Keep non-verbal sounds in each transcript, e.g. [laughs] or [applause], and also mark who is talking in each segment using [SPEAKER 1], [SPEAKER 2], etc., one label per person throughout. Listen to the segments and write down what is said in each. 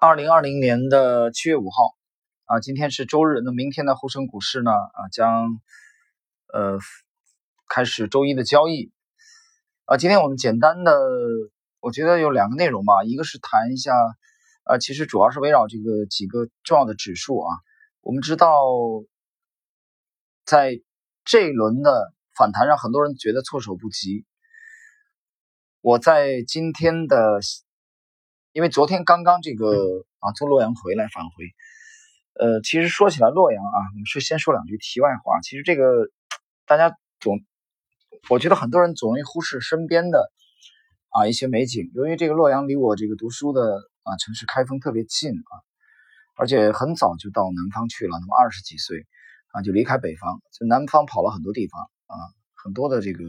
[SPEAKER 1] 二零二零年的七月五号啊，今天是周日。那明天的沪深股市呢啊将呃开始周一的交易啊。今天我们简单的，我觉得有两个内容吧，一个是谈一下啊，其实主要是围绕这个几个重要的指数啊。我们知道，在这一轮的反弹上，很多人觉得措手不及。我在今天的。因为昨天刚刚这个啊，从洛阳回来返回，呃，其实说起来洛阳啊，我们是先说两句题外话。其实这个大家总，我觉得很多人总容易忽视身边的啊一些美景。由于这个洛阳离我这个读书的啊城市开封特别近啊，而且很早就到南方去了，那么二十几岁啊就离开北方，就南方跑了很多地方啊，很多的这个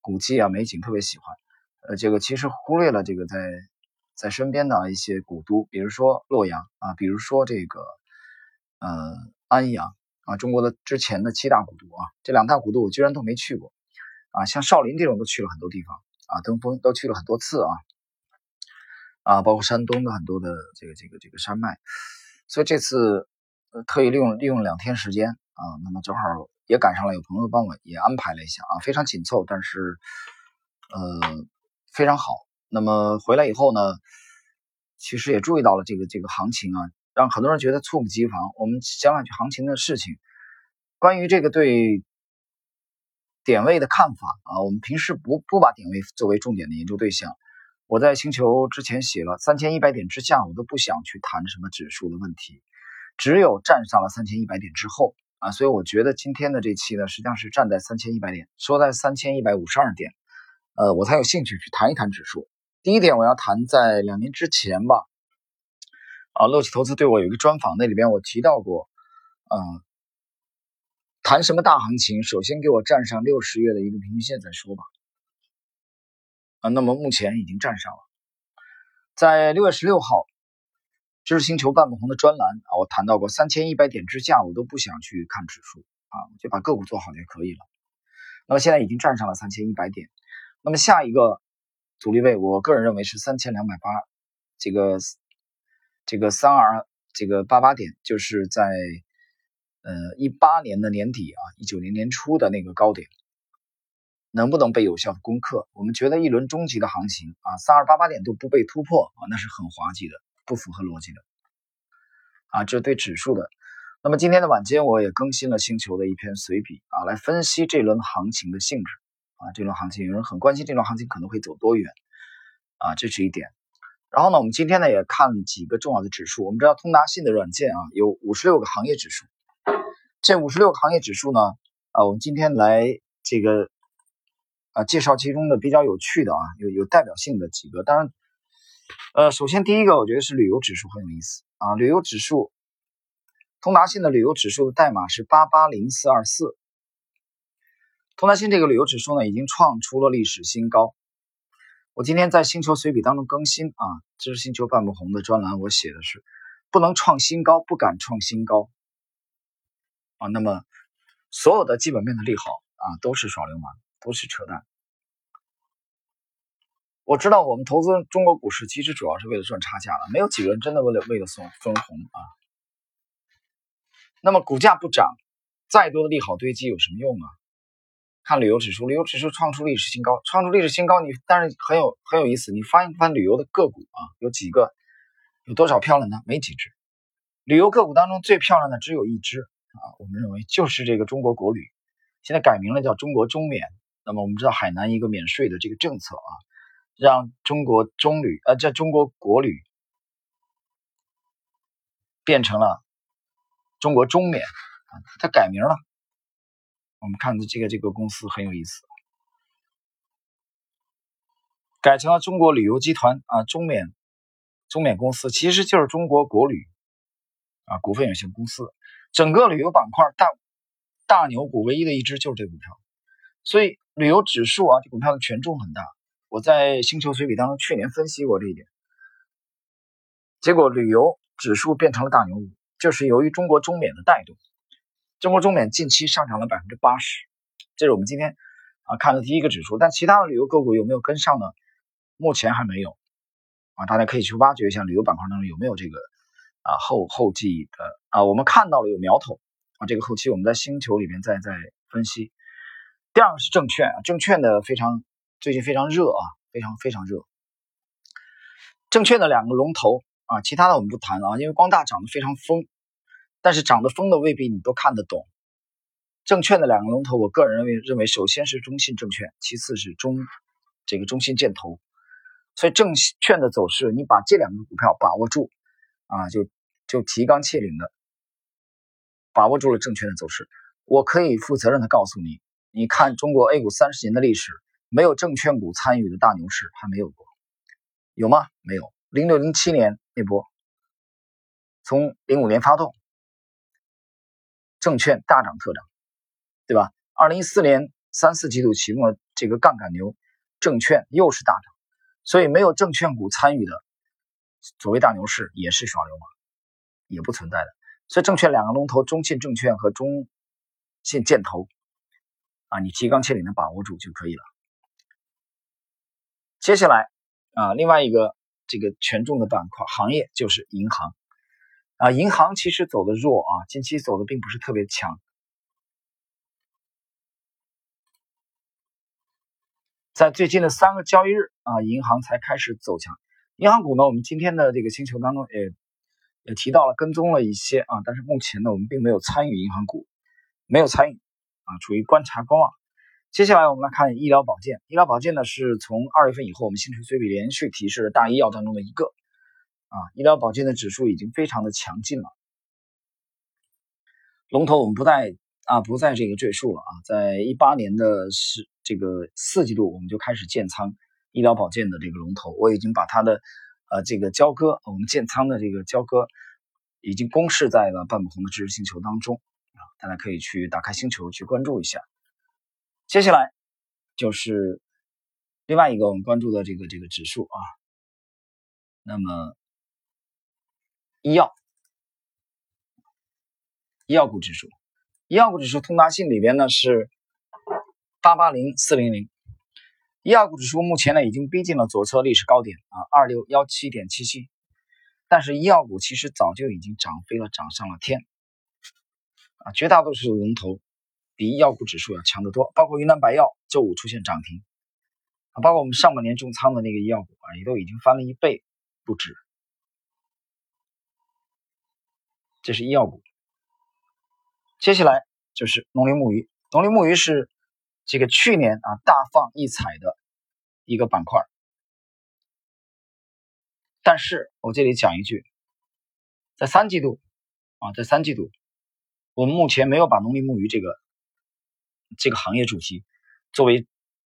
[SPEAKER 1] 古迹啊美景特别喜欢。呃，这个其实忽略了这个在。在身边的一些古都，比如说洛阳啊，比如说这个呃安阳啊，中国的之前的七大古都啊，这两大古都我居然都没去过啊，像少林这种都去了很多地方啊，登峰都去了很多次啊啊，包括山东的很多的这个这个这个山脉，所以这次特意利用利用两天时间啊，那么正好也赶上了有朋友帮我也安排了一下啊，非常紧凑，但是呃非常好。那么回来以后呢，其实也注意到了这个这个行情啊，让很多人觉得猝不及防。我们讲两句行情的事情，关于这个对点位的看法啊，我们平时不不把点位作为重点的研究对象。我在星球之前写了三千一百点之下，我都不想去谈什么指数的问题，只有站上了三千一百点之后啊，所以我觉得今天的这期呢，实际上是站在三千一百点，说在三千一百五十二点，呃，我才有兴趣去谈一谈指数。第一点，我要谈在两年之前吧，啊，乐奇投资对我有一个专访，那里边我提到过，嗯，谈什么大行情，首先给我站上六十月的一个平均线再说吧，啊，那么目前已经站上了，在六月十六号，知识星球半不红的专栏啊，我谈到过三千一百点之下，我都不想去看指数啊，就把个股做好就可以了。那么现在已经站上了三千一百点，那么下一个。阻力位，我个人认为是三千两百八，这个这个三二这个八八点，就是在呃一八年的年底啊，一九年年初的那个高点，能不能被有效的攻克？我们觉得一轮终极的行情啊，三二八八点都不被突破啊，那是很滑稽的，不符合逻辑的啊，这是对指数的。那么今天的晚间，我也更新了星球的一篇随笔啊，来分析这轮行情的性质。啊，这轮行情有人很关心，这轮行情可能会走多远？啊，这是一点。然后呢，我们今天呢也看几个重要的指数。我们知道通达信的软件啊，有五十六个行业指数。这五十六个行业指数呢，啊，我们今天来这个啊介绍其中的比较有趣的啊，有有代表性的几个。当然，呃，首先第一个我觉得是旅游指数很有意思啊，旅游指数，通达信的旅游指数的代码是八八零四二四。通达信这个旅游指数呢，已经创出了历史新高。我今天在星球随笔当中更新啊，这是星球半不红的专栏，我写的是不能创新高，不敢创新高啊。那么所有的基本面的利好啊，都是耍流氓，都是扯淡。我知道我们投资中国股市，其实主要是为了赚差价了，没有几个人真的为了为了送分红啊。那么股价不涨，再多的利好堆积有什么用啊？看旅游指数，旅游指数创出历史新高，创出历史新高，你但是很有很有意思，你翻一翻旅游的个股啊，有几个，有多少漂亮的？没几只。旅游个股当中最漂亮的只有一只啊，我们认为就是这个中国国旅，现在改名了叫中国中免。那么我们知道海南一个免税的这个政策啊，让中国中旅呃叫中国国旅变成了中国中免啊，它改名了。我们看的这个这个公司很有意思，改成了中国旅游集团啊，中免中免公司其实就是中国国旅啊股份有限公司。整个旅游板块大大牛股唯一的一只就是这股票，所以旅游指数啊这股票的权重很大。我在星球随笔当中去年分析过这一点，结果旅游指数变成了大牛股，就是由于中国中免的带动。中国中免近期上涨了百分之八十，这是我们今天啊看的第一个指数。但其他的旅游个股有没有跟上呢？目前还没有啊，大家可以去挖掘一下旅游板块当中有没有这个啊后后继的啊，我们看到了有苗头啊，这个后期我们在星球里面再再分析。第二个是证券啊，证券的非常最近非常热啊，非常非常热。证券的两个龙头啊，其他的我们不谈了啊，因为光大涨得非常疯，但是涨得疯的未必你都看得懂。证券的两个龙头，我个人认为认为，首先是中信证券，其次是中这个中信建投。所以证券的走势，你把这两个股票把握住啊，就就提纲挈领的把握住了证券的走势。我可以负责任的告诉你，你看中国 A 股三十年的历史，没有证券股参与的大牛市还没有过。有吗？没有。零六零七年那波，从零五年发动，证券大涨特涨，对吧？二零一四年三四季度期末这个杠杆牛，证券又是大涨，所以没有证券股参与的所谓大牛市也是耍流氓，也不存在的。所以证券两个龙头，中信证券和中信建投啊，你提纲挈领的把握住就可以了。接下来。啊，另外一个这个权重的板块行业就是银行啊，银行其实走的弱啊，近期走的并不是特别强，在最近的三个交易日啊，银行才开始走强。银行股呢，我们今天的这个星球当中也也提到了跟踪了一些啊，但是目前呢，我们并没有参与银行股，没有参与啊，处于观察观望。接下来我们来看医疗保健。医疗保健呢，是从二月份以后，我们星球随笔连续提示的大医药当中的一个啊。医疗保健的指数已经非常的强劲了。龙头我们不再啊，不再这个赘述了啊。在一八年的是这个四季度，我们就开始建仓医疗保健的这个龙头。我已经把它的呃这个交割，我们建仓的这个交割已经公示在了半亩红的知识星球当中啊，大家可以去打开星球去关注一下。接下来就是另外一个我们关注的这个这个指数啊，那么医药医药股指数，医药股指数通达信里边呢是八八零四零零，医药股指数目前呢已经逼近了左侧历史高点啊二六幺七点七七，但是医药股其实早就已经涨飞了，涨上了天啊，绝大多数龙头。比医药股指数要强得多，包括云南白药周五出现涨停，啊，包括我们上半年重仓的那个医药股啊，也都已经翻了一倍不止。这是医药股。接下来就是农林牧渔，农林牧渔是这个去年啊大放异彩的一个板块，但是我这里讲一句，在三季度啊，在三季度，我们目前没有把农林牧渔这个。这个行业主题作为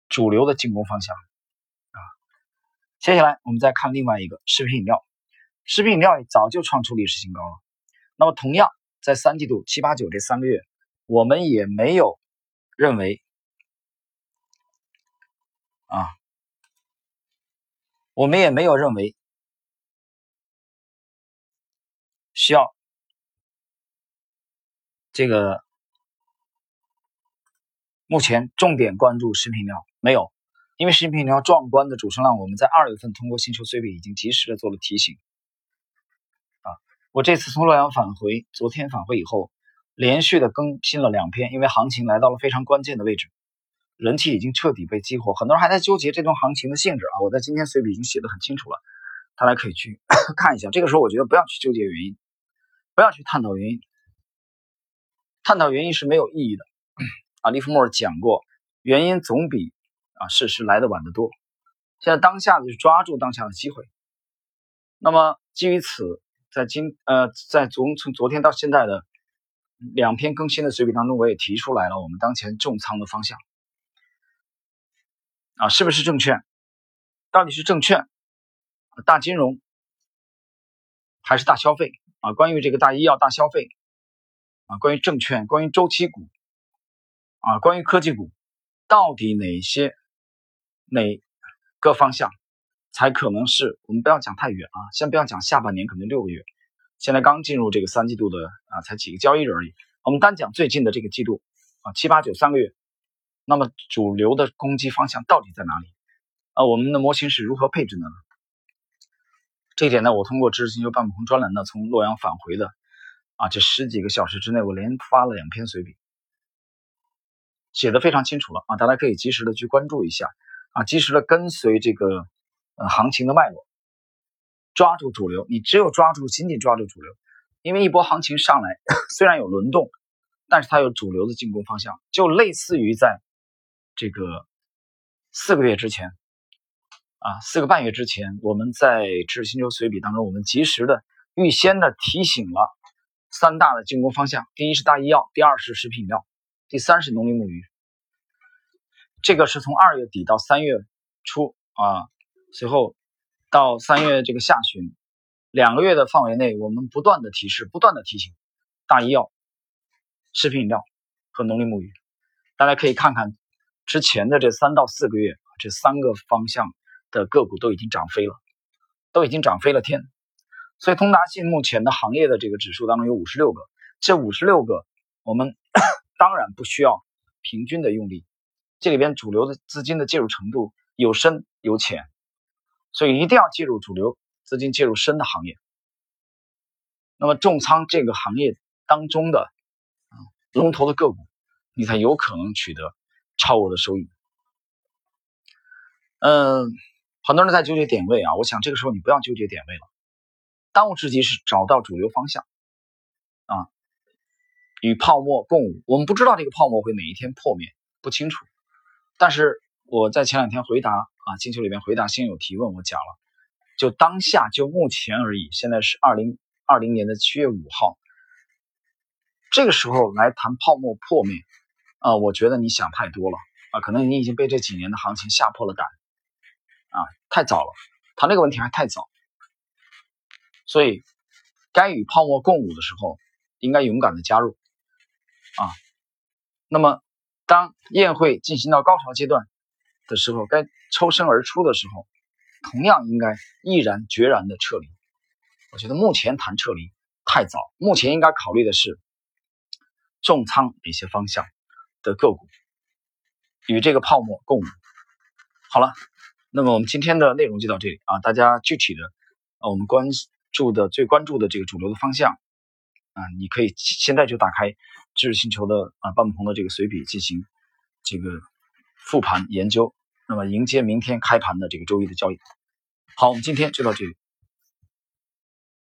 [SPEAKER 1] 主流的进攻方向啊，接下来我们再看另外一个食品饮料，食品饮料早就创出历史新高了。那么同样在三季度七八九这三个月，我们也没有认为啊，我们也没有认为需要这个。目前重点关注食品料没有，因为食品饮料壮观的主升浪，我们在二月份通过星球碎币已经及时的做了提醒。我这次从洛阳返回，昨天返回以后，连续的更新了两篇，因为行情来到了非常关键的位置，人气已经彻底被激活，很多人还在纠结这段行情的性质啊。我在今天随笔已经写的很清楚了，大家可以去 [laughs] 看一下。这个时候我觉得不要去纠结原因，不要去探讨原因，探讨原因是没有意义的。啊，利弗莫尔讲过，原因总比啊事实来的晚得多。现在当下就是抓住当下的机会。那么基于此，在今呃在从从昨天到现在的两篇更新的随笔当中，我也提出来了我们当前重仓的方向。啊，是不是证券？到底是证券、大金融还是大消费？啊，关于这个大医药、大消费啊，关于证券、关于周期股。啊，关于科技股，到底哪些哪个方向才可能是？我们不要讲太远啊，先不要讲下半年，可能六个月，现在刚进入这个三季度的啊，才几个交易日而已。我们单讲最近的这个季度啊，七八九三个月，那么主流的攻击方向到底在哪里？啊，我们的模型是如何配置的呢？这一点呢，我通过知识星球半亩棚专栏呢，从洛阳返回的啊，这十几个小时之内，我连发了两篇随笔，写的非常清楚了啊，大家可以及时的去关注一下啊，及时的跟随这个呃行情的脉络，抓住主流。你只有抓住，紧紧抓住主流，因为一波行情上来，[laughs] 虽然有轮动，但是它有主流的进攻方向，就类似于在这个四个月之前。啊，四个半月之前，我们在《知识星球随笔》当中，我们及时的、预先的提醒了三大的进攻方向：第一是大医药，第二是食品饮料，第三是农林牧渔。这个是从二月底到三月初啊，随后到三月这个下旬两个月的范围内，我们不断的提示、不断的提醒大医药、食品饮料和农林牧渔。大家可以看看之前的这三到四个月，这三个方向。的个股都已经涨飞了，都已经涨飞了天，所以通达信目前的行业的这个指数当中有五十六个，这五十六个我们 [coughs] 当然不需要平均的用力，这里边主流的资金的介入程度有深有浅，所以一定要介入主流资金介入深的行业，那么重仓这个行业当中的龙头的个股，你才有可能取得超额的收益，嗯。很多人在纠结点位啊，我想这个时候你不要纠结点位了，当务之急是找到主流方向啊，与泡沫共舞。我们不知道这个泡沫会哪一天破灭，不清楚。但是我在前两天回答啊，星球里面回答新友提问，我讲了，就当下就目前而已，现在是二零二零年的七月五号，这个时候来谈泡沫破灭啊，我觉得你想太多了啊，可能你已经被这几年的行情吓破了胆。啊，太早了，谈这个问题还太早，所以该与泡沫共舞的时候，应该勇敢的加入啊。那么，当宴会进行到高潮阶段的时候，该抽身而出的时候，同样应该毅然决然的撤离。我觉得目前谈撤离太早，目前应该考虑的是重仓哪些方向的个股与这个泡沫共舞。好了。那么我们今天的内容就到这里啊，大家具体的啊，我们关注的最关注的这个主流的方向啊，你可以现在就打开知识星球的啊半亩棚的这个随笔进行这个复盘研究，那么迎接明天开盘的这个周一的交易。好，我们今天就到这里。